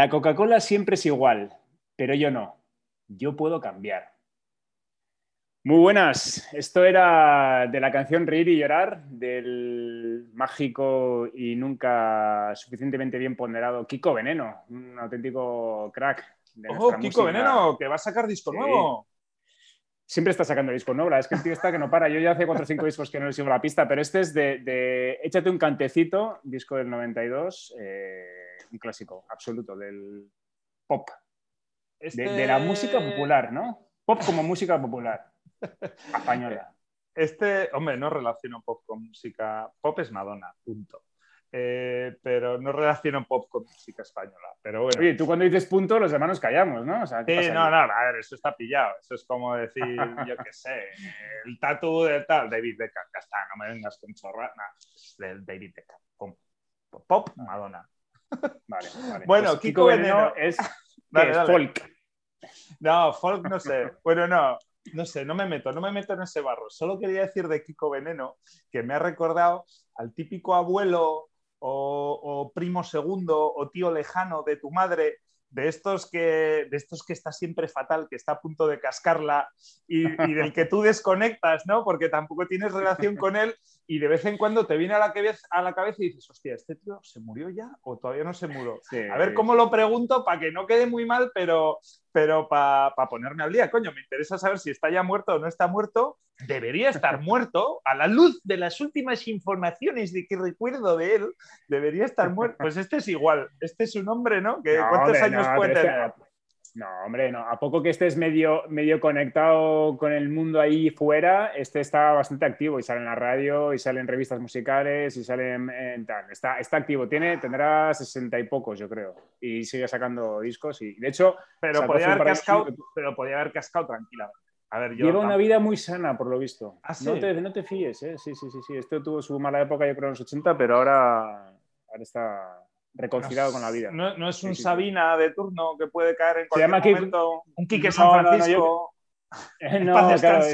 La Coca-Cola siempre es igual, pero yo no. Yo puedo cambiar. Muy buenas. Esto era de la canción Reír y Llorar del mágico y nunca suficientemente bien ponderado Kiko Veneno, un auténtico crack. De ¡Oh, Kiko Veneno! Que va a sacar disco nuevo. Siempre está sacando disco nuevo. Es que el tío está que no para. Yo ya hace 4 o 5 discos que no le sigo la pista, pero este es de, Échate un cantecito, disco del 92, eh, un clásico absoluto del pop. De, la música este popular, ¿no? Pop como música popular. Española. Este, hombre, no relaciono pop con música. Pop es Madonna, punto. Eh, pero no relaciono pop con música española. Pero bueno. Oye, tú cuando dices punto, los hermanos callamos, ¿no? sí, no, no, a ver, eso está pillado. Eso es como decir, yo qué sé, el tatu de tal, David Beckham. Ya está, no me vengas con chorra. del David Beckham. Pop, Madonna. Vale, vale. Bueno, pues Kiko, Veneno, es, es folk. No, folk no sé. Bueno, no no sé, no me meto, no me meto en ese barro. Solo quería decir de Kiko Veneno que me ha recordado al típico abuelo o, primo segundo o tío lejano de tu madre de estos que de estos que está siempre fatal, que está a punto de cascarla y, del que tú desconectas, ¿no? Porque tampoco tienes relación con él y de vez en cuando te viene a la, cabeza, a la cabeza y dices, hostia, ¿este tío se murió ya o todavía no se murió? A ver cómo lo pregunto para que no quede muy mal, pero, pero para ponerme al día. Coño, me interesa saber si está ya muerto o no está muerto. Debería estar muerto. A la luz de las últimas informaciones de que recuerdo de él, debería estar muerto. Pues este es igual. Este es un hombre, ¿no? ¿Cuántos años puede tener? No, hombre, no. A poco que estés medio, medio conectado con el mundo ahí fuera, este está bastante activo y sale en la radio y sale en revistas musicales y sale en, tal. Está, está activo. Tiene, tendrá sesenta y pocos, yo creo. Y sigue sacando discos y, de hecho... Pero podía, haber cascado, pero podía haber cascado tranquilamente. A ver, Lleva una vida muy sana, por lo visto. ¿Ah, no, te, no te fíes, ¿eh? Sí, sí, sí, sí. Esto tuvo su mala época, yo creo, en los 80, pero ahora, ahora está reconciliado con la vida. No, es un Sabina de turno que puede caer en cualquier momento. un Quique San Francisco. No, claro,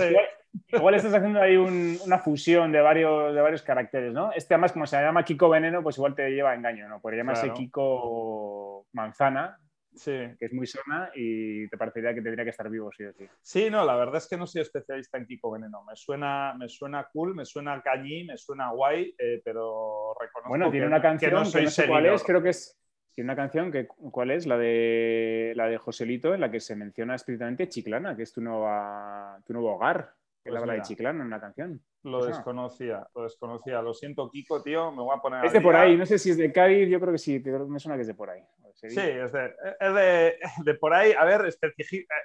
igual, estás haciendo ahí una fusión de varios, de varios caracteres, ¿no? Este además, como se llama Kiko Veneno, pues igual te lleva a engaño, ¿no? Podría llamarse Kiko Manzana, Sí. que es muy sana y te parecería que tendría que estar vivo, sí o sí. Sí, no, la verdad es que no soy especialista en Kiko Veneno. Me suena, me suena cool, me suena cañí, me suena guay, eh, pero reconozco Bueno, tiene una canción que no, sé cuál es, creo que es... Tiene una canción que, ¿cuál es? La de, la de Joselito, en la que se menciona explícitamente Chiclana, que es tu, nueva, tu nuevo hogar. Que pues habla de Chiclana en la canción. Lo desconocía, lo desconocía. Lo siento, Kiko, tío, me voy a poner. Es de por ahí, no sé si es de Cádiz, yo creo que sí, pero me suena que es de por ahí. Sí, es, de, de, por ahí. A ver,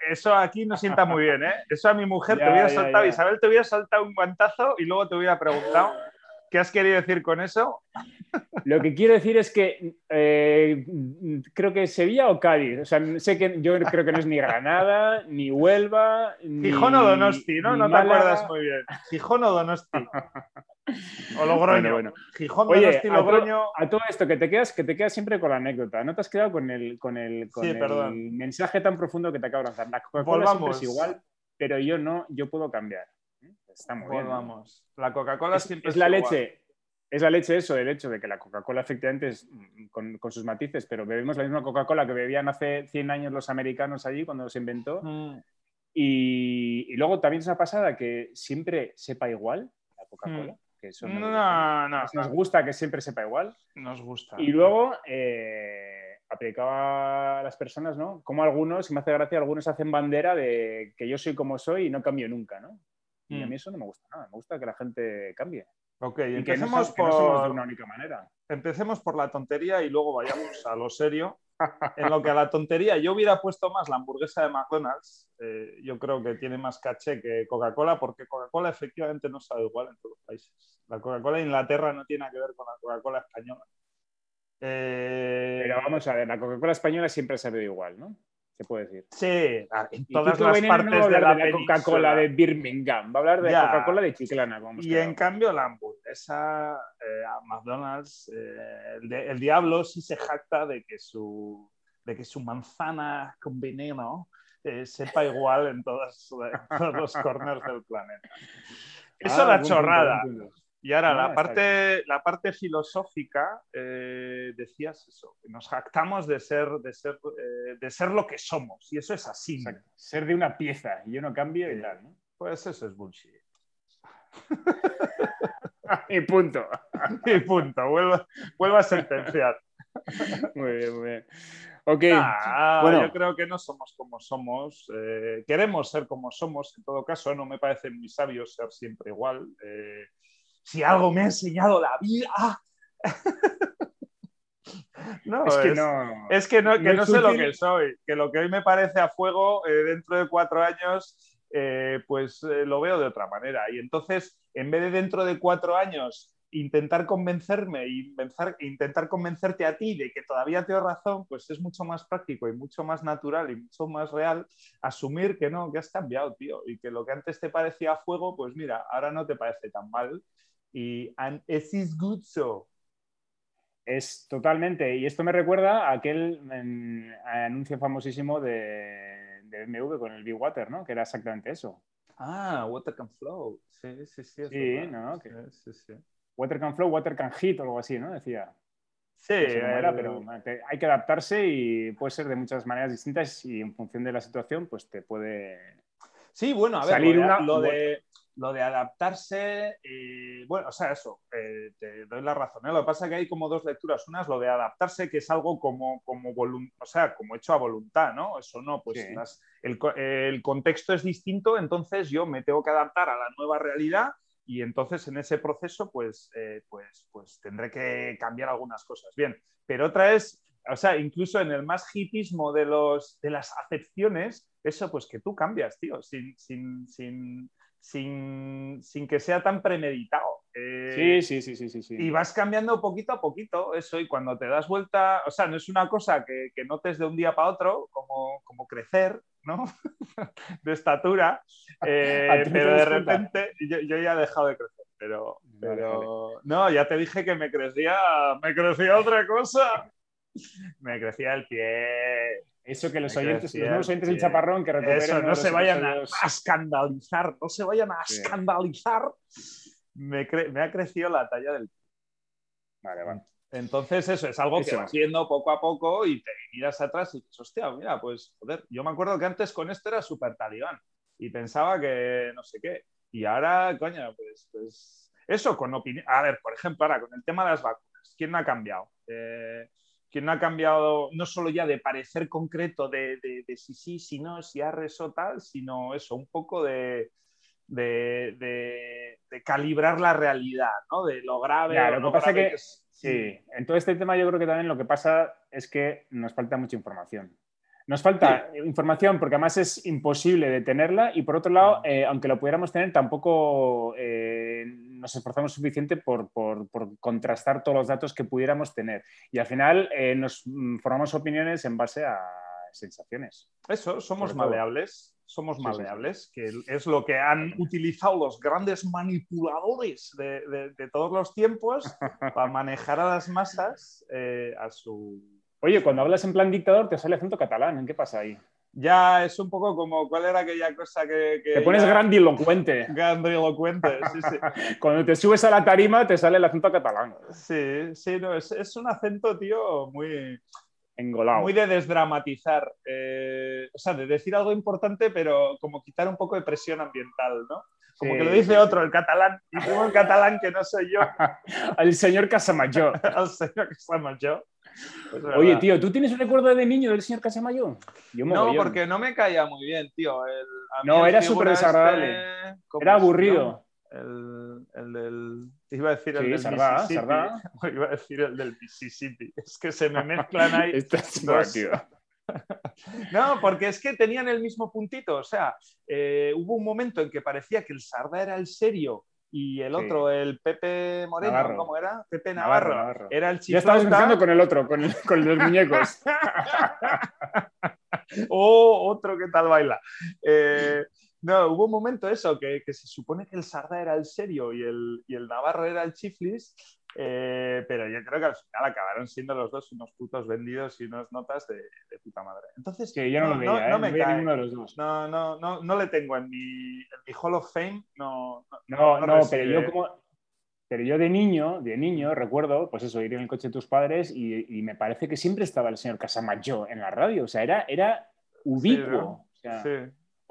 eso aquí no sienta muy bien, ¿eh? Eso a mi mujer te hubiera saltado, Isabel te hubiera saltado un guantazo y luego te hubiera preguntado qué has querido decir con eso. Lo que quiero decir es que eh, creo que Sevilla o Cádiz. O sea, sé que yo creo que no es ni Granada, ni Huelva. Gijón o Donosti, ¿no? No te acuerdas muy bien. Gijón o Donosti. O Logroño. Bueno, Gijón, Donosti, Logroño. A, todo esto, que te, quedas, que te quedas siempre con la anécdota. No te has quedado con el, con el, con el mensaje tan profundo que te acabo de lanzar. La Coca-Cola es igual, pero yo no, yo puedo cambiar. Está muy bien. La Coca-Cola siempre es, la leche es la leche eso, el hecho de que la Coca-Cola efectivamente es mm, con, sus matices, pero bebemos la misma Coca-Cola que bebían hace 100 años los americanos allí cuando se inventó. Mm. Y, luego también es una pasada que siempre sepa igual la Coca-Cola. Mm. Que eso no, nos gusta que siempre sepa igual. Nos gusta. Y luego eh, aplicaba a las personas, ¿no? Como algunos, y me hace gracia, algunos hacen bandera de que yo soy como soy y no cambio nunca, ¿no? Y a mí eso no me gusta nada. Me gusta que la gente cambie. Ok, empecemos por... de una única manera. Empecemos por la tontería y luego vayamos a lo serio. En lo que a la tontería yo hubiera puesto más la hamburguesa de McDonald's, eh, yo creo que tiene más caché que Coca-Cola, porque Coca-Cola efectivamente no sabe igual en todos los países. La Coca-Cola de Inglaterra no tiene nada que ver con la Coca-Cola española. Eh, Pero vamos a ver, la Coca-Cola española siempre ha sabido igual, ¿no? Se puede decir. Sí, en todas las partes de la, Coca-Cola de Birmingham, va a hablar de Coca-Cola de Chiclana. Y en cambio la hamburguesa eh, McDonald's, eh, el, diablo sí se jacta de que su, de que su manzana con veneno eh, sepa igual en, todos los corners del planeta. Eso es ah, la chorrada. Y ahora, No, la, parte, la parte filosófica, eh, decías eso, que nos jactamos de ser, de, ser, eh, de ser lo que somos, y eso es así. Exacto. Ser de una pieza y yo no cambio y tal, ¿no? Pues eso es bullshit. y punto. Y punto, vuelvo, vuelvo a sentenciar. Muy bien, muy bien. Ok, Ah, bueno. Yo creo que no somos como somos. eh, queremos ser como somos. En todo caso, no me parece muy sabio ser siempre igual. eh, si algo me ha enseñado la vida. no, es que no. es que no, que sé lo que soy. Que lo que hoy me parece a fuego, eh, dentro de cuatro años, eh, pues eh, lo veo de otra manera. Y entonces, en vez de dentro de cuatro años intentar convencerme y pensar- intentar convencerte a ti de que todavía tengo razón, pues es mucho más práctico y mucho más natural y mucho más real asumir que no, que has cambiado, tío, y que lo que antes te parecía fuego, pues mira, ahora no te parece tan mal. Y and it is good so. Es totalmente. Y esto me recuerda a aquel anuncio famosísimo de, de BMW con el Big Water, ¿no? Que era exactamente eso. Ah, water can flow. Sí, sí, sí. es Sí, no, que- Sí, sí, sí. Water can flow, water can hit o algo así, ¿no? Decía. Sí, No sé era, el- pero hay que adaptarse y puede ser de muchas maneras distintas y en función de la situación, pues te puede... Sí, bueno, a ver, Salir lo, de, una- lo, de, lo de adaptarse, eh, bueno, o sea, eso, eh, te doy la razón. ¿eh? Lo que pasa es que hay como dos lecturas. Una es lo de adaptarse, que es algo como, como, o sea, como hecho a voluntad, ¿no? Eso no, pues Sí. las- el, el contexto es distinto, entonces yo me tengo que adaptar a la nueva realidad y entonces en ese proceso, pues, eh, pues, pues tendré que cambiar algunas cosas. Bien, pero otra es, o sea, incluso en el más hipismo de, los, de las acepciones, eso pues que tú cambias, tío, sin, sin, sin, sin, sin que sea tan premeditado. Eh, Sí, sí, sí, sí, sí. sí. y vas cambiando poquito a poquito eso y cuando te das vuelta, o sea, no es una cosa que, que notes de un día para otro, como, como crecer, ¿no? de estatura, eh, ¿A ti no te pero de repente yo, yo ya he dejado de crecer, pero, pero no, ya te dije que me crecía, me crecía otra cosa. Me crecía el pie. Eso que los oyentes, crecía los nuevos oyentes del chaparrón que recuperen Eso, no se vayan a, episodios- a escandalizar, no se vayan a Sí. escandalizar. Me, ha crecido la talla del Vale, vale. entonces, eso es algo que vas viendo poco a poco y te miras atrás y dices, hostia, mira, pues, joder, yo me acuerdo que antes con esto era súper talibán y pensaba que no sé qué. Y ahora, coño, pues, pues eso con opinión. A ver, por ejemplo, ahora con el tema de las vacunas, ¿quién ha cambiado? Eh, ¿Quién no ha cambiado no solo ya de parecer concreto de, de, de si sí, si no, si arres o tal, sino eso, un poco de, de, calibrar la realidad, ¿no? De lo grave. Lo que pasa que- es. Sí, en todo este tema yo creo que también lo que pasa es que nos falta mucha información. Nos falta información porque además es imposible de tenerla y por otro lado, eh, aunque lo pudiéramos tener, tampoco eh, nos esforzamos suficiente por, por- por contrastar todos los datos que pudiéramos tener. Y al final eh, nos mm, formamos opiniones en base a sensaciones. Eso, somos maleables, somos maleables, que es lo que han utilizado los grandes manipuladores de, de- de todos los tiempos para manejar a las masas eh, a su... Oye, cuando hablas en plan dictador te sale acento catalán, ¿en qué pasa ahí? Ya es un poco como, ¿cuál era aquella cosa que... que Te pones ya- grandilocuente. grandilocuente, sí, sí. Cuando te subes a la tarima te sale el acento catalán. Sí, sí, no, es, es un acento, tío, muy, Engolado. muy de desdramatizar. eh, o sea, de decir algo importante, pero como quitar un poco de presión ambiental, ¿no? Como Sí, que lo dice sí, otro, el catalán, y primo el catalán que no soy yo, El señor Casamayor. al señor yo. Pues, Oye, tío, ¿tú tienes un recuerdo de niño del señor Casamayor? Yo No, mogollón. porque no me caía muy bien, tío. El, a mí No, era súper desagradable. este, ¿cómo Era es, aburrido. no? El, el del. Iba a decir el Sí, del Sardá, Mississippi. Sardá. Iba a decir el del Mississippi. Es que se me mezclan ahí. Estás Dos. tío. No, porque es que tenían el mismo puntito. O sea, eh, hubo un momento en que parecía que el Sarda era el serio y el Sí. otro, el Pepe Moreno, Navarro. ¿cómo era? Pepe Navarro, Navarro. Navarro. Era el Ya estabas empezando con el otro, con, el- con los muñecos. o otro que tal baila. Eh, no, hubo un momento eso, que, que se supone que el Sarda era el serio y el, y el Navarro era el chiflis, eh, pero yo creo que al final acabaron siendo los dos unos putos vendidos y unas notas de, de puta madre. Entonces, Que yo no, lo veía, ¿eh? no no, me veía cae. ninguno de los dos. No, no, no, no le tengo en mi, en mi Hall of Fame. No, No, no, pero yo como... pero yo de niño, de niño, recuerdo, pues eso, ir en el coche de tus padres y, me parece que siempre estaba el señor Casamayo en la radio. O sea, era, era ubicuo.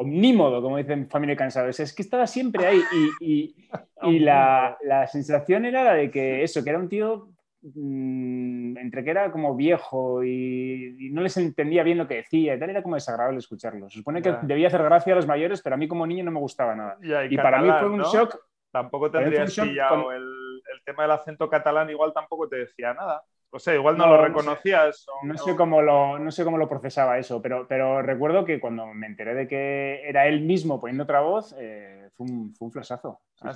Omnímodo, como dicen Familia Cansados. Es que estaba siempre ahí y, y la, la, sensación era la de que eso, que era un tío Mm, entre que era como viejo y, no les entendía bien lo que decía y tal, era como desagradable escucharlo. Se supone que debía hacer gracia a los mayores, pero a mí como niño no me gustaba nada. y, para mí fue un shock. Tampoco tendrías pillado el, el tema del acento catalán, igual tampoco te decía nada. O sea, igual no, lo reconocías. No sé, cómo lo, no sé cómo lo procesaba eso, pero, pero recuerdo que cuando me enteré de que era él mismo poniendo otra voz, eh, fue, un, fue un flasazo. Ah,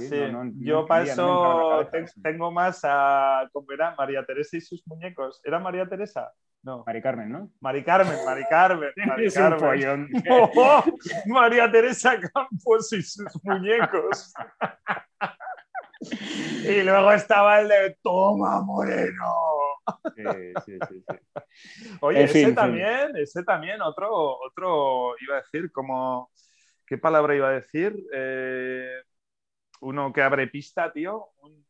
Yo para eso tengo más a. ¿Cómo era? María Teresa y sus muñecos. ¿Era María Teresa? No. Mari Carmen, ¿no? Mari Carmen, Mari Carmen. Mari Carmen. María Teresa Campos y sus muñecos. y luego estaba el de Toma Moreno. Sí, sí, sí, Oye, ese también, ese también, otro, otro, iba a decir, como, ¿qué palabra iba a decir? Eh, uno que abre pista, tío, un,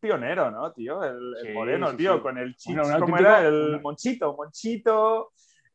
pionero, ¿no, tío? El, moreno, tío, con el chip, ¿cómo era? El monchito, monchito.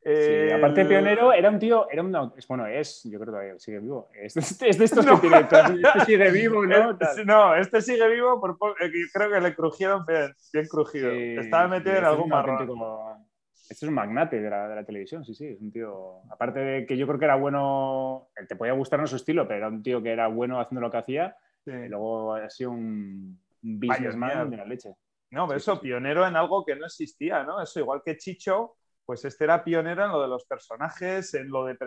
Sí, aparte de pionero, era un tío, era un, bueno, es, yo creo que sigue vivo. Es, de estos que tiene, este sigue vivo, ¿no? No, este sigue vivo, por, eh, creo que le crujieron bien, bien crujido. Estaba metido en este algún marrón. Este es un magnate de la, de la, televisión, sí, sí, es un tío, aparte de que yo creo que era bueno, te podía gustar en su estilo, pero era un tío que era bueno haciendo lo que hacía, y luego ha sido un, un businessman de la leche. No, pero eso, pionero en algo que no existía, ¿no? Eso, igual que Chicho, pues este era pionero en lo de los personajes, en lo de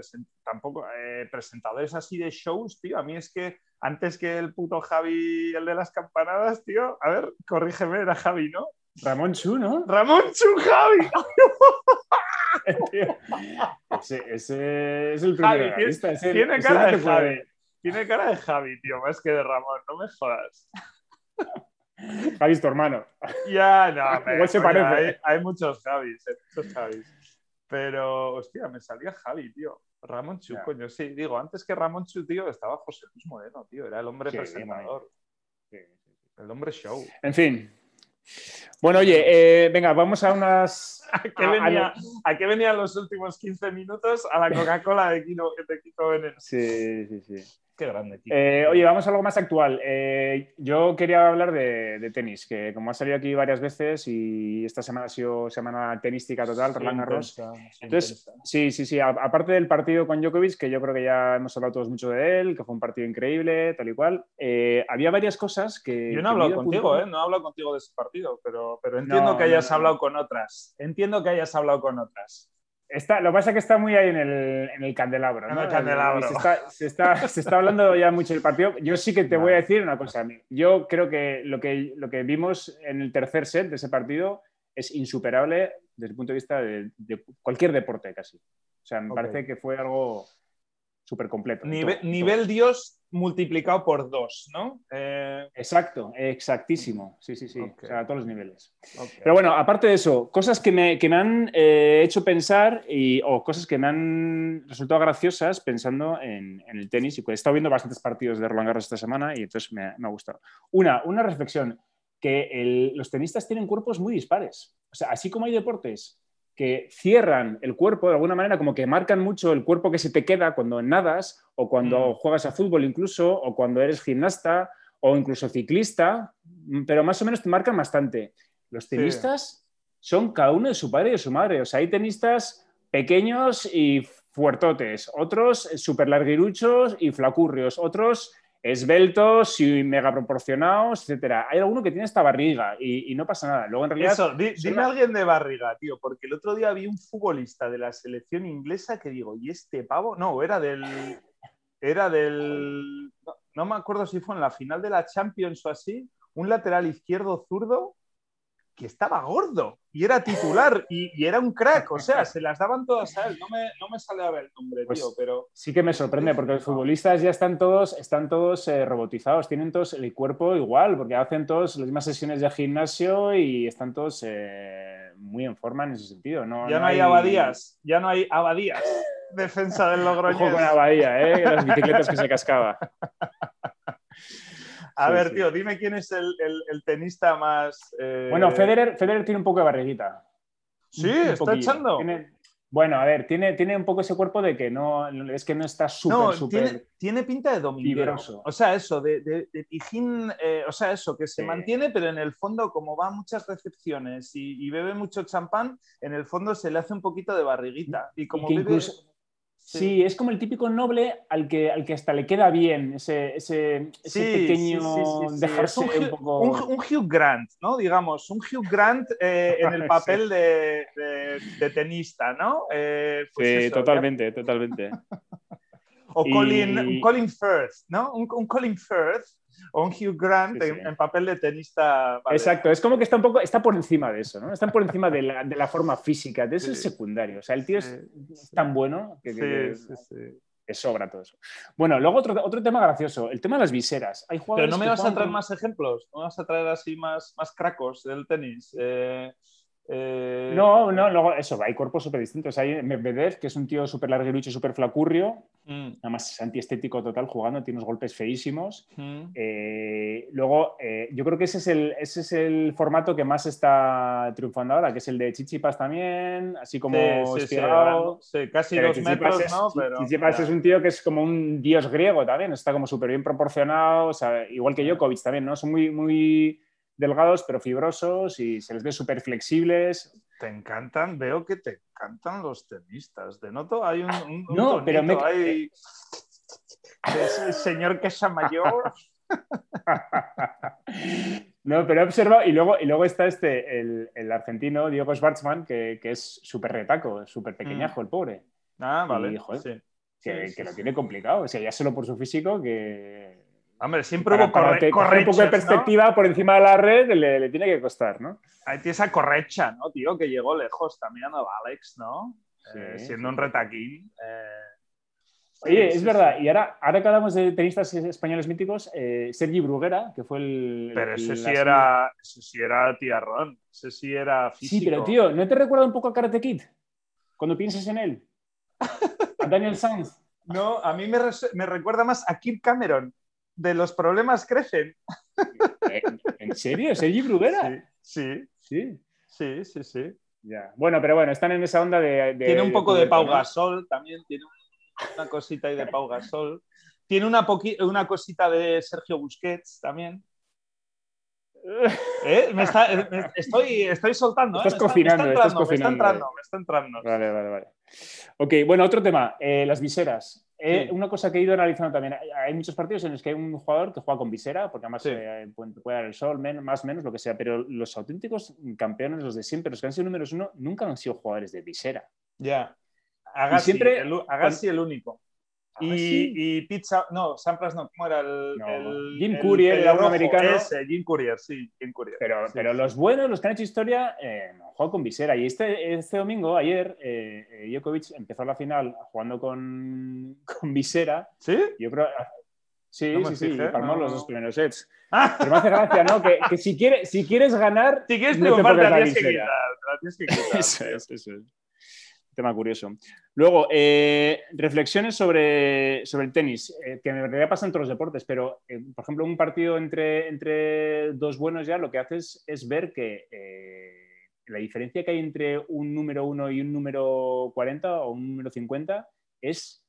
tampoco eh, presentadores así de shows, tío. A mí es que antes que el puto Javi, el de las campanadas, tío, a ver, corrígeme, era Javi, ¿no? Ramón Chu, ¿no? Ramón Chu, Javi. ese, es el primer tiene, cara de Javi. Tiene cara de Javi, tío, más que de Ramón, no me jodas. Javi es tu hermano. Ya, no, Igual se parece. Hay, muchos Javis, eh, muchos Javis. Pero, hostia, me salía Javi, tío. Ramón Chu, coño, sí. Digo, antes que Ramón Chu, tío, estaba José Luis Moreno, tío. Era el hombre presentador. el hombre show. En fin. Bueno, oye, eh, venga, vamos a unas... ¿A qué, venía, a, qué venían los últimos 15 minutos? A la Coca-Cola de Kiko, de Kiko Veneno. Sí, sí, sí. Qué grande, eh, oye, vamos a algo más actual. Eh, yo quería hablar de, tenis, que como ha salido aquí varias veces y esta semana ha sido semana tenística total, Roland Garros. Entonces, sí, sí, sí. aparte del partido con Djokovic, que yo creo que ya hemos hablado todos mucho de él, que fue un partido increíble, tal y cual, eh, había varias cosas que. Yo no he hablado contigo, ¿eh? No he hablado contigo de ese partido, pero, pero entiendo que hayas hablado con otras. Entiendo que hayas hablado con otras lo que pasa es que está muy ahí en el, candelabro. Se está, hablando ya mucho del partido. Yo sí que te voy a decir una cosa. Yo creo que lo, que lo que vimos en el tercer set de ese partido es insuperable desde el punto de vista de, cualquier deporte casi. O sea, me parece que fue algo súper completo. Nivel, Dios multiplicado por dos, ¿no? Eh, Exacto, exactísimo. Sí, sí, sí. O sea, a todos los niveles. Pero bueno, aparte de eso, cosas que me, han eh, hecho pensar y, o cosas que me han resultado graciosas pensando en, el tenis. Y he estado viendo bastantes partidos de Roland Garros esta semana y entonces me, ha gustado. Una, una reflexión, que los tenistas tienen cuerpos muy dispares. O sea, así como hay deportes que cierran el cuerpo de alguna manera, como que marcan mucho el cuerpo que se te queda cuando nadas o cuando mm. juegas a fútbol incluso, o cuando eres gimnasta o incluso ciclista, pero más o menos te marcan bastante. Los tenistas son cada uno de su padre y de su madre. O sea, hay tenistas pequeños y fuertotes, otros súper larguiruchos y flacurrios, otros esbeltos y mega proporcionados, etcétera. Hay alguno que tiene esta barriga y, no pasa nada. Luego, en realidad. Eso, dime alguien de barriga, tío, porque el otro día vi un futbolista de la selección inglesa que digo, ¿y este pavo? No, era del. Era del. no me acuerdo si fue en la final de la Champions o así, un lateral izquierdo zurdo que estaba gordo y era titular y, era un crack, o sea, se las daban todas a él. No me, no me sale a ver el nombre, pues tío, pero... Sí que me sorprende porque los futbolistas ya están todos, están todos eh, robotizados, tienen todos el cuerpo igual, porque hacen todos las mismas sesiones de gimnasio y están todos eh, muy en forma en ese sentido. No, ya no, hay... abadías, ya no hay abadías. Defensa del Logroñés. Ojo con Abadía, ¿eh? las bicicletas que se cascaba. A ver, tío, dime quién es el, tenista más. Eh, bueno, Federer, Federer tiene un poco de barriguita. Sí, está echando. Bueno, a ver, tiene, tiene un poco ese cuerpo de que no es que no está súper, súper. Tiene, pinta de dominguero. O sea, eso, de, de, eh, o sea, eso, que se mantiene, pero en el fondo, como va a muchas recepciones y, bebe mucho champán, en el fondo se le hace un poquito de barriguita. Y como Sí. es como el típico noble al que, al que hasta le queda bien ese, ese, pequeño dejarse un, poco... un, Hugh Grant, ¿no? Digamos, un Hugh Grant eh, en el papel de, de, tenista, ¿no? Eh, pues sí, totalmente, totalmente. o Colin, Colin Firth, ¿no? Un, un Colin Firth o un Hugh Grant En, papel de tenista. Exacto, es como que está un poco, está por encima de eso, ¿no? Está por encima de la, de la forma física, de eso es secundario. O sea, el tío es, tan bueno que, que, sobra todo eso. Bueno, luego otro, otro tema gracioso, el tema de las viseras. Hay Pero no me vas a traer más ejemplos, no vas a traer así más, más cracos del tenis. Eh, eh, no, no, luego eso, hay cuerpos súper distintos. Hay Medvedev, que es un tío súper larguirucho y súper flacurrio, mm. además es antiestético total jugando, tiene unos golpes feísimos. Mm. Eh, luego, eh, yo creo que ese es, el, ese es el formato que más está triunfando ahora, que es el de Chichipas también, así como sí, casi dos metros, es, ¿no? Chichipas es un tío que es como un dios griego también, está como súper bien proporcionado, igual que Djokovic también, ¿no? Son muy, muy delgados pero fibrosos y se les ve súper flexibles. Te encantan, veo que te encantan los tenistas. De noto, hay un, no, pero me... hay... el señor que es mayor. no, pero he observado, y luego, y luego está este, el, argentino Diego Schwartzman, que, es súper retaco, súper pequeñajo, mm. el pobre. Ah, vale. que, que lo tiene complicado. O sea, ya solo por su físico, que Hombre, siempre hubo corre un poco de perspectiva por encima de la red le, tiene que costar, ¿no? Ahí tiene esa correcha, ¿no, tío? Que llegó lejos también a Alex, ¿no? Eh, siendo un retaquín. Eh, Oye, es verdad, y ahora, ahora que hablamos de tenistas españoles míticos, eh, Sergi Bruguera, que fue el. Pero ese, sí era, ese sí era tiarrón, ese sí era físico. Sí, pero tío, ¿no te recuerda un poco a Karate Kid? Cuando piensas en él. A Daniel Sanz. No, a mí me, me recuerda más a Kip Cameron de los problemas crecen. ¿En serio? ¿Sergi Bruguera? Sí, sí, sí, sí, sí. Ya. Bueno, pero bueno, están en esa onda de... tiene un poco de, Pau Gasol también, tiene una cosita ahí de Pau Gasol. Tiene una, una cosita de Sergio Busquets también. ¿Eh? Me está, estoy, estoy soltando. ¿eh? Estás cocinando, me está entrando, me está entrando. Vale, vale, vale. Ok, bueno, otro tema, eh, las viseras. Eh, una cosa que he ido analizando también, hay muchos partidos en los que hay un jugador que juega con visera, porque además eh, puede dar el sol, más o menos, lo que sea, pero los auténticos campeones, los de siempre, los que han sido números uno, nunca han sido jugadores de visera. Ya. Agassi, siempre, el, Agassi el único. Y, y, Pizza, no, Sampras no, ¿cómo era el. Jim Courier, el, americano. Ese, Jim Courier, sí, Jim Courier. Pero, pero los buenos, los que han hecho historia, eh, juegan con visera. Y este, este domingo, ayer, eh, eh, Djokovic empezó la final jugando con, con visera. ¿Sí? Yo creo. Sí, sí, sí, palmó los dos primeros sets. Ah. Pero me hace gracia, ¿no? Que, que si, quieres, si quieres ganar. Si quieres triunfar, te, te tienes que quitar. Tienes que quitar. eso es, eso es tema curioso. Luego, eh, reflexiones sobre, sobre el tenis, eh, que en realidad pasa en todos los deportes, pero, eh, por ejemplo, un partido entre, entre dos buenos ya lo que haces es ver que la diferencia que hay entre un número 1 y un número 40 o un número 50 es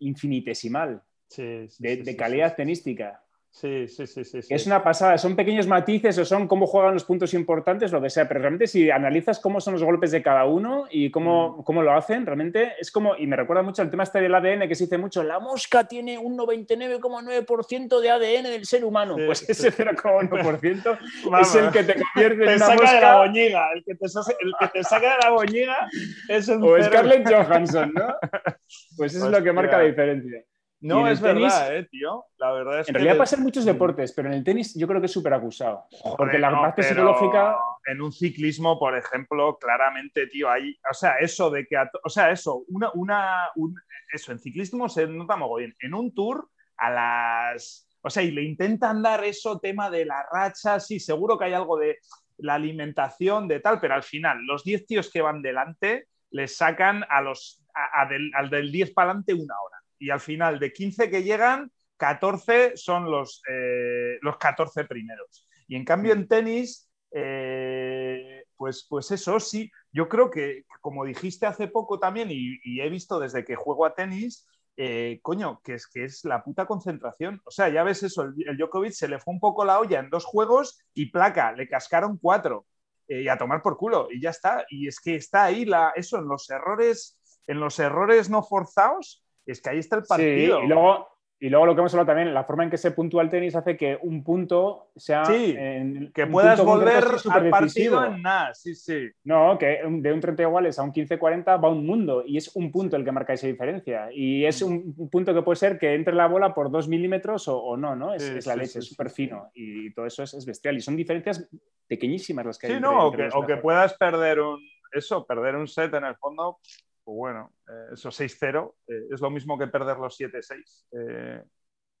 infinitesimal de, calidad tenística. Sí, sí, sí, sí, Es una pasada, son pequeños matices o son cómo juegan los puntos importantes, lo que sea, pero realmente si analizas cómo son los golpes de cada uno y cómo, mm. cómo lo hacen, realmente es como, y me recuerda mucho el tema este del ADN que se dice mucho, la mosca tiene un 99,9% de ADN del ser humano, pues ese 0,1% es el que te convierte en una saca mosca. de la boñiga, el que te, el que te saca de la boñiga es un O Scarlett Johansson, ¿no? Pues eso es lo que marca la diferencia. No, es verdad, eh, tío. La verdad es en realidad pasa en muchos deportes, pero en el tenis yo creo que es súper acusado. porque la parte psicológica. En un ciclismo, por ejemplo, claramente, tío, hay. O sea, eso de que. O sea, eso, una. una eso, en ciclismo se nota bien. En un tour, a las. O sea, y le intentan dar eso, tema de la racha, sí, seguro que hay algo de la alimentación, de tal, pero al final, los 10 tíos que van delante les sacan a los, al del 10 para adelante una hora y al final de 15 que llegan, 14 son los, eh, los 14 primeros. Y en cambio en tenis, eh, pues, pues eso sí, yo creo que, como dijiste hace poco también, y, he visto desde que juego a tenis, eh, coño, que es que es la puta concentración. O sea, ya ves eso, el, Djokovic se le fue un poco la olla en dos juegos y placa, le cascaron cuatro. y a tomar por culo, y ya está. Y es que está ahí la, eso, en los errores, en los errores no forzados, es que ahí está el partido. Sí, y luego, y luego lo que hemos hablado también, la forma en que se puntúa el tenis hace que un punto sea. Sí, que puedas volver al partido en nada, sí, sí. No, que de un 30 iguales a un 15-40 va un mundo y es un punto el que marca esa diferencia. Y es un punto que puede ser que entre la bola por dos milímetros o, no, ¿no? Es, la leche, es súper fino y todo eso es, bestial. Y son diferencias pequeñísimas las que hay. Sí, no, o, que, o que puedas perder un. Eso, perder un set en el fondo, pues bueno, eh, eso 6-0 eh, es lo mismo que perder los 7-6. Eh,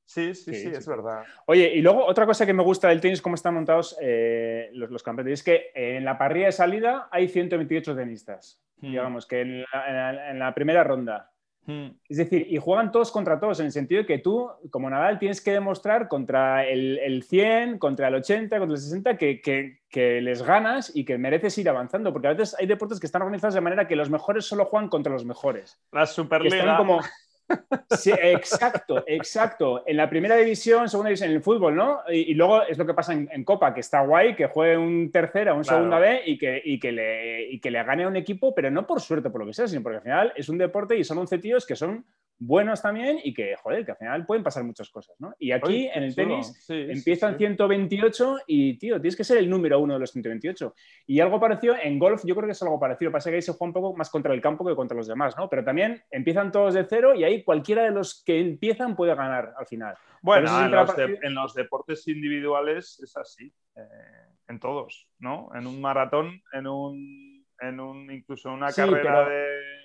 sí, sí, sí, es verdad. Oye, y luego otra cosa que me gusta del tenis, cómo están montados los, los, campeones, es que en la parrilla de salida hay 128 tenistas. Hmm. Digamos que en la primera ronda. Es decir, y juegan todos contra todos, en el sentido de que tú, como Nadal, tienes que demostrar contra el, 100, contra el 80, contra el 60, que, que, les ganas y que mereces ir avanzando, porque a veces hay deportes que están organizados de manera que los mejores solo juegan contra los mejores. La Superliga. como, Sí, exacto, exacto. En la primera división, segunda división, en el fútbol, ¿no? Y, luego es lo que pasa en, Copa, que está guay, que juegue un tercera, un segunda B y que, y, que le, y que le gane a un equipo, pero no por suerte, por lo que sea, sino porque al final es un deporte y son 11 tíos que son buenos también y que, joder, que al final pueden pasar muchas cosas, ¿no? Y aquí en el tenis empiezan 128 y, tío, tienes que ser el número uno de los 128. Y algo parecido en golf, yo creo que es algo parecido. Pasa que ahí se juega un poco más contra el campo que contra los demás, ¿no? Pero también empiezan todos de cero y ahí cualquiera de los que empiezan puede ganar al final. Bueno, en los, deportes individuales es así, eh, en todos, ¿no? En un maratón, en un, en un incluso en una carrera de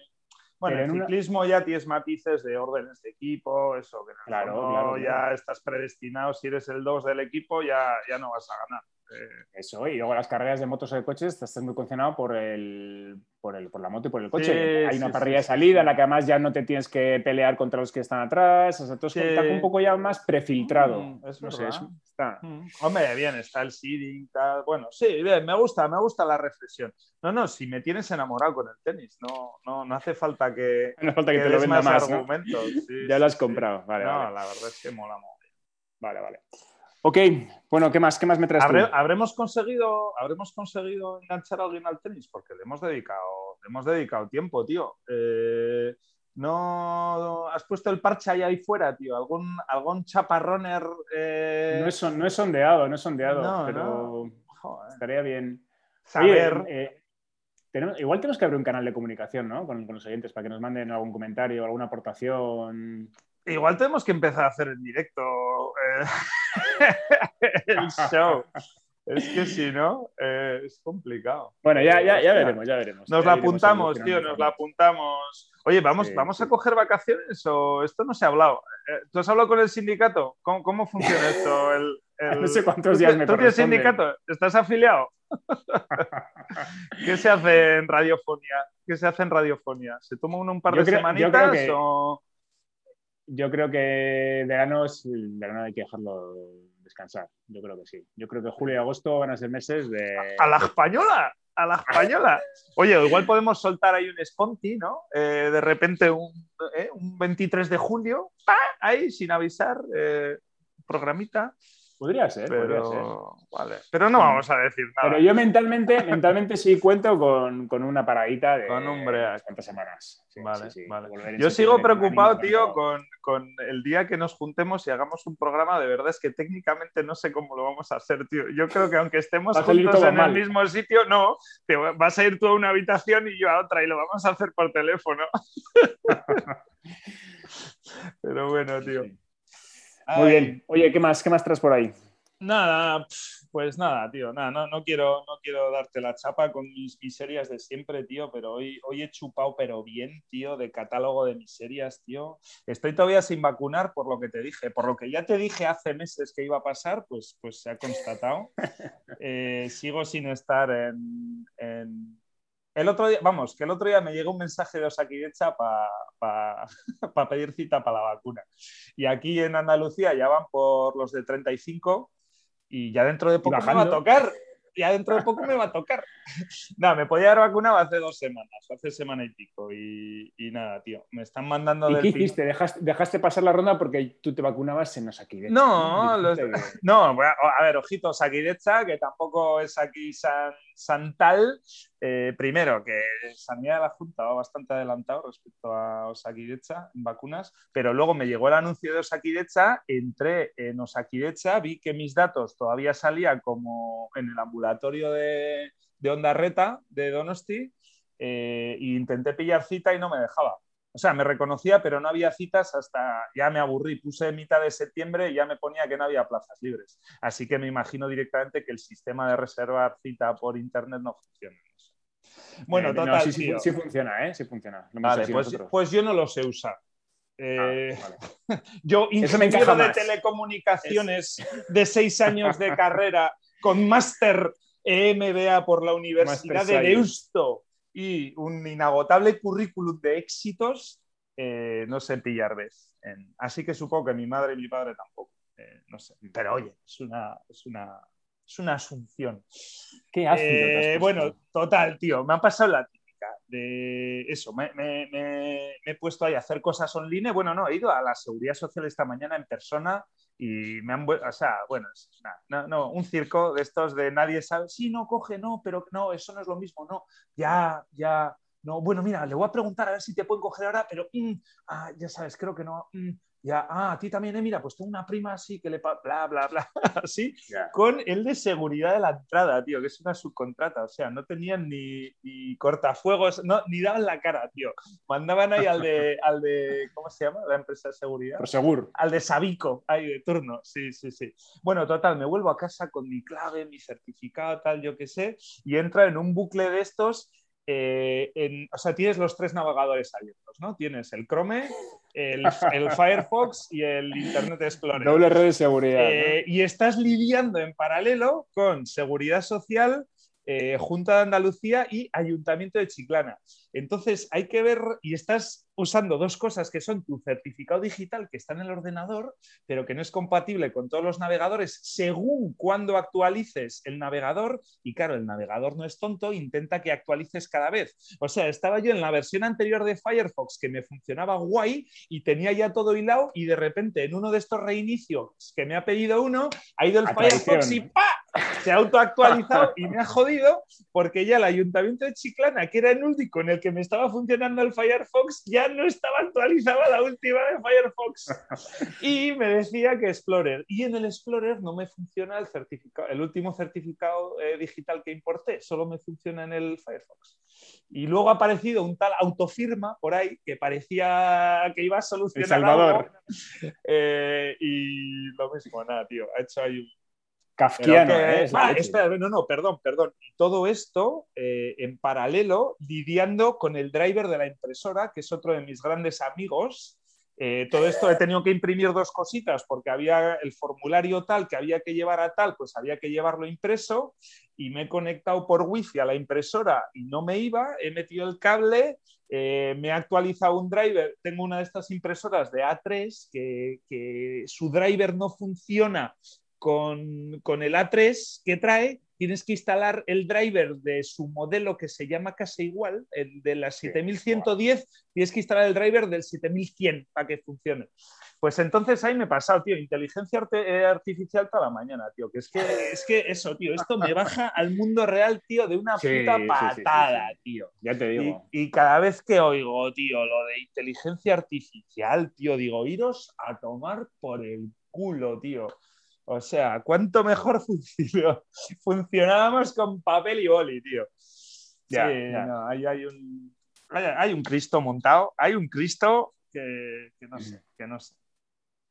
bueno, en el ciclismo ya tienes matices de órdenes de equipo, eso, que claro, ya estás predestinado, si eres el 2 del equipo ya, ya no vas a ganar. Eh, eso, y luego las carreras de motos o de coches estás muy condicionado por, el, por, el, por la moto y por el coche. Hay una parrilla de salida en la que además ya no te tienes que pelear contra los que están atrás. O sea, todo está un poco ya más prefiltrado. Mm, no sé, está. Mm. Hombre, bien, está el seeding, tal. Bueno, sí, bien, me gusta, me gusta la reflexión. No, no, si me tienes enamorado con el tenis, no, no, no hace falta que, no falta que, te lo venda más. ya lo has comprado, vale. No, la verdad es que mola mucho. Vale, vale. Ok, bueno, ¿qué más? ¿Qué más me traes ¿Habremos conseguido, ¿Habremos conseguido enganchar a alguien al tenis? Porque le hemos dedicado, hemos dedicado tiempo, tío. Eh, ¿No has puesto el parche ahí, ahí fuera, tío? ¿Algún, algún chaparroner? Eh? No, es, no sondeado, no es sondeado, pero estaría bien. Saber. Eh, igual tenemos que abrir un canal de comunicación, ¿no? Con, con, los oyentes para que nos manden algún comentario, alguna aportación. Igual tenemos que empezar a hacer en directo el show. Es que si no, eh, es complicado. Bueno, ya, ya, ya veremos, ya veremos. Nos la apuntamos, tío, nos la apuntamos. Oye, ¿vamos, ¿vamos a coger vacaciones o esto no se ha hablado? Eh, ¿Tú has hablado con el sindicato? ¿Cómo, cómo funciona esto? El, No sé cuántos días me ¿Tú tienes sindicato? ¿Estás afiliado? ¿Qué se hace en radiofonía? ¿Qué se hace en radiofonía? ¿Se toma uno un par de semanitas o...? Yo creo que verano, es, verano hay que dejarlo descansar. Yo creo que sí. Yo creo que julio y agosto van a ser meses de. ¡A la española! ¡A la española! Oye, igual podemos soltar ahí un Sponti, ¿no? Eh, de repente un, eh, un, 23 de julio, ahí sin avisar, eh, programita. Podría ser, pero, podría ser. Vale. Pero no vamos a decir nada. Pero yo mentalmente, mentalmente sí cuento con, con una paradita de con un cuántas semanas. vale, vale. Yo sigo preocupado, tío, con, con, el día que nos juntemos y hagamos un programa. De verdad es que técnicamente no sé cómo lo vamos a hacer, tío. Yo creo que aunque estemos juntos en el mismo sitio, no. Te vas a ir tú a una habitación y yo a otra y lo vamos a hacer por teléfono. Pero bueno, tío. Muy bien. Oye, ¿qué más? ¿Qué más traes por ahí? Nada, pues nada, tío, nada, no, no, quiero, no quiero darte la chapa con mis miserias de siempre, tío, pero hoy, hoy he chupado, pero bien, tío, de catálogo de miserias, tío. Estoy todavía sin vacunar por lo que te dije, por lo que ya te dije hace meses que iba a pasar, pues, pues se ha constatado. Eh, sigo sin estar en, El otro día, vamos, que el otro día me llegó un mensaje de Osakidecha para pedir cita para la vacuna. Y aquí en Andalucía ya van por los de 35 y ya dentro de poco me va a tocar ya dentro de poco me va a tocar. nada, me podía haber vacunado hace dos semanas, hace semana y pico. Y, nada, tío, me están mandando. ¿Y qué hiciste? ¿Dejaste, pasar la ronda porque tú te vacunabas en Osakidecha? No, no, no, a ver, ojito, Osakidecha, que tampoco es aquí San, Santal. Eh, primero, que Sanidad de la Junta va bastante adelantado respecto a Osakidecha en vacunas, pero luego me llegó el anuncio de Osakidecha, entré en Osakidecha, vi que mis datos todavía salían como en el ambulatorio de, de Onda Reta de Donosti eh, e intenté pillar cita y no me dejaba. O sea, me reconocía, pero no había citas hasta ya me aburrí. Puse mitad de septiembre y ya me ponía que no había plazas libres. Así que me imagino directamente que el sistema de reservar cita por internet no funciona. Bueno, eh, total. sí, funciona, ¿eh? Sí funciona. pues, pues, yo no lo sé usar. Ah, eh, yo, ingeniero de telecomunicaciones de seis años de carrera con máster EMBA por la Universidad de Deusto y un inagotable currículum de éxitos, eh, no sé pillar ves. así que supongo que mi madre y mi padre tampoco. Eh, no sé. Pero oye, es una, es una, es una asunción. Qué ácido. Eh, bueno, total, tío. Me ha pasado la de eso. Me, he puesto ahí a hacer cosas online. Bueno, no, he ido a la seguridad social esta mañana en persona y me han o sea, bueno, no, no, un circo de estos de nadie sabe, sí, no, coge, no, pero no, eso no es lo mismo, no, ya, ya, no, bueno, mira, le voy a preguntar a ver si te pueden coger ahora, pero, mm, ah, ya sabes, creo que no, mm, ya, ah, a ti también, eh, mira, pues tengo una prima así que le, bla, bla, bla, así, con el de seguridad de la entrada, tío, que es una subcontrata, o sea, no tenían ni, cortafuegos, no, ni daban la cara, tío. Mandaban ahí al de, al de, ¿cómo se llama? La empresa de seguridad. seguro Al de Sabico, ahí de turno, sí, sí, sí. Bueno, total, me vuelvo a casa con mi clave, mi certificado, tal, yo qué sé, y entra en un bucle de estos eh, o sea, tienes los tres navegadores abiertos, ¿no? Tienes el Chrome, el, Firefox y el Internet Explorer. Doble red de seguridad. Eh, y estás lidiando en paralelo con seguridad social, eh, Junta de Andalucía y Ayuntamiento de Chiclana. Entonces hay que ver, y estás usando dos cosas que son tu certificado digital que está en el ordenador, pero que no es compatible con todos los navegadores según cuando actualices el navegador. Y claro, el navegador no es tonto, intenta que actualices cada vez. O sea, estaba yo en la versión anterior de Firefox que me funcionaba guay y tenía ya todo hilado y de repente en uno de estos reinicios que me ha pedido uno, ha ido el Firefox y ¡pa! Se ha autoactualizado y me ha jodido porque ya el ayuntamiento de Chiclana, que era el único en el que me estaba funcionando el Firefox, ya no estaba actualizada la última de Firefox. Y me decía que Explorer. Y en el Explorer no me funciona el certificado, el último certificado eh, digital que importé, solo me funciona en el Firefox. Y luego ha aparecido un tal autofirma por ahí que parecía que iba a solucionar. El Salvador. Eh, y lo mismo, nada, tío. Ha hecho ahí un Kafkiano. ¿eh? Ah, no, no, perdón, perdón. Todo esto eh, en paralelo, lidiando con el driver de la impresora, que es otro de mis grandes amigos. Eh, todo esto he tenido que imprimir dos cositas porque había el formulario tal que había que llevar a tal, pues había que llevarlo impreso y me he conectado por wifi a la impresora y no me iba, he metido el cable, me he actualizado un driver, tengo una de estas impresoras de A3 que, que su driver no funciona con, con, el A3 que trae, tienes que instalar el driver de su modelo que se llama casi igual, el de la 7110, tienes que instalar el driver del 7100 para que funcione. Pues entonces ahí me he pasado, tío, inteligencia eh, artificial toda la mañana, tío, que es que, es que eso, tío, esto me baja al mundo real, tío, de una puta patada, tío. Ya te digo. Y, y, cada vez que oigo, tío, lo de inteligencia artificial, tío, digo, iros a tomar por el culo, tío. O sea, ¿cuánto mejor funcionó? funcionábamos con papel y boli, tío. Ya, No, hay, un, hay, un Cristo montado, hay un Cristo que, no sé, que no sé.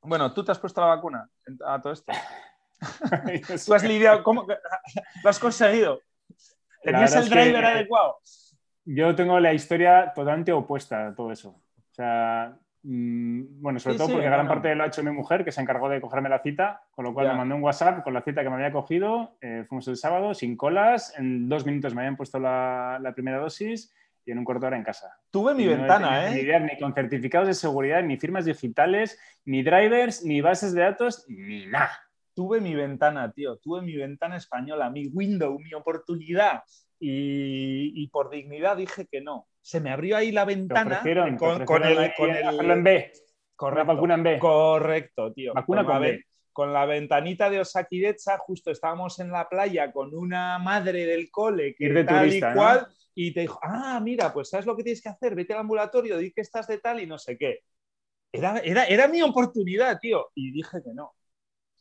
Bueno, ¿tú te has puesto la vacuna a todo esto? ¿Tú has lidiado? ¿Cómo? ¿Lo has conseguido? ¿Tenías el driver adecuado? Yo tengo la historia totalmente opuesta a todo eso. O sea, bueno, sobre todo porque gran parte lo ha hecho mi mujer, que se encargó de cogerme la cita, con lo cual me mandó un WhatsApp con la cita que me había cogido. Eh, fuimos el sábado, sin colas. En dos minutos me habían puesto la, primera dosis y en un cuarto hora en casa. Tuve mi ventana, ¿eh? Ni idea, ni con certificados de seguridad, ni firmas digitales, ni drivers, ni bases de datos, ni nada. Tuve mi ventana, tío. Tuve mi ventana española, mi window, mi oportunidad. Y, por dignidad dije que no. Se me abrió ahí la ventana con, el, con el... en B. Correcto, vacuna en B. Correcto, tío. Vacuna con, B. Con la ventanita de Osakidecha, justo estábamos en la playa con una madre del cole que de tal y cual, y te dijo, ah, mira, pues ¿sabes lo que tienes que hacer? Vete al ambulatorio, di que estás de tal y no sé qué. Era, era, era mi oportunidad, tío. Y dije que no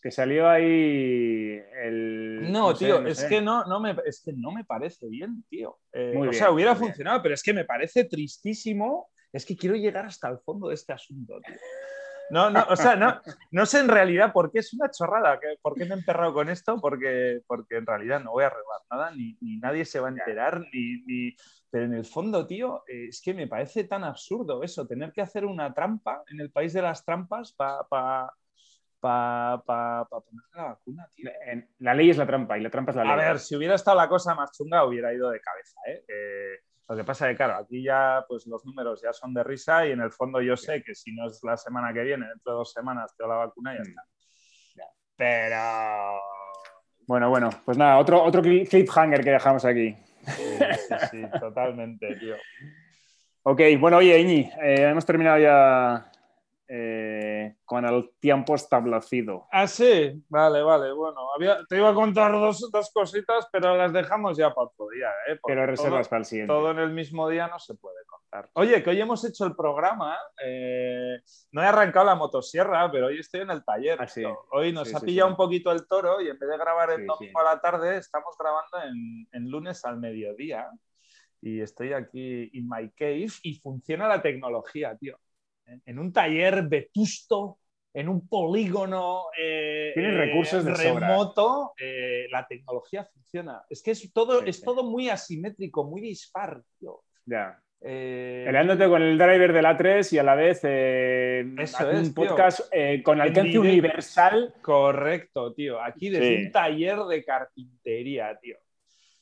que salió ahí el... No, tío, es, que no, no me, es que no me parece bien, tío. Eh, o sea, hubiera funcionado, pero es que me parece tristísimo. Es que quiero llegar hasta el fondo de este asunto, tío. No, no, o sea, no, no sé en realidad por qué es una chorrada, por qué me he emperrado con esto, porque, porque en realidad no voy a arreglar nada, ni, nadie se va a enterar, ni, pero en el fondo, tío, es que me parece tan absurdo eso, tener que hacer una trampa en el país de las trampas para para poner la vacuna, tío. La ley es la trampa y la trampa es la ley. A ver, si hubiera estado la cosa más chunga, hubiera ido de cabeza. ¿eh? Eh, lo que pasa es que, claro, aquí ya pues, los números ya son de risa y en el fondo yo sé que si no es la semana que viene, dentro de dos semanas te la vacuna y ya mm. está. Pero. Bueno, bueno, pues nada, otro, otro cliffhanger que dejamos aquí. Sí, sí, sí totalmente, tío. Ok, bueno, oye, Iñi, eh, hemos terminado ya eh, con el tiempo establecido. Ah, sí, vale, vale. Bueno, te iba a contar dos, dos, cositas, pero las dejamos ya para otro día. ¿eh? Pero reservas para el siguiente. Todo en el mismo día no se puede contar. Oye, que hoy hemos hecho el programa. Eh, no he arrancado la motosierra, pero hoy estoy en el taller. Ah, hoy nos ha pillado un poquito el toro y en vez de grabar el domingo a la tarde, estamos grabando en, en lunes al mediodía. Y estoy aquí en my cave y funciona la tecnología, tío en un taller vetusto, en un polígono eh, recursos de remoto, eh, la tecnología funciona. Es que es todo, es todo muy asimétrico, muy dispar. Tío. Ya. Eh, Peleándote con el driver del A3 y a la vez eh, un podcast con alcance universal. Correcto, tío. Aquí desde un taller de carpintería, tío.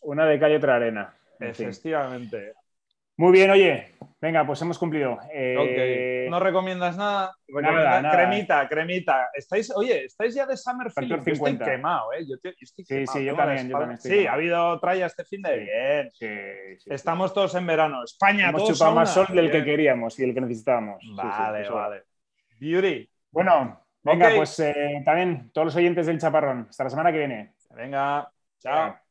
Una de calle otra arena. Efectivamente. Muy bien, oye, venga, pues hemos cumplido. Eh, ¿No recomiendas nada? Cremita, cremita. ¿Estáis, oye, estáis ya de Summer Feeling? Yo estoy quemado, ¿eh? Yo, estoy sí, sí, yo también, yo también Sí, ha habido tralla este fin de bien. Sí, Estamos todos en verano. España, hemos chupado más sol del que queríamos y el que necesitábamos. Vale, vale. Beauty. Bueno, venga, pues eh, también todos los oyentes del Chaparrón. Hasta la semana que viene. Venga, chao.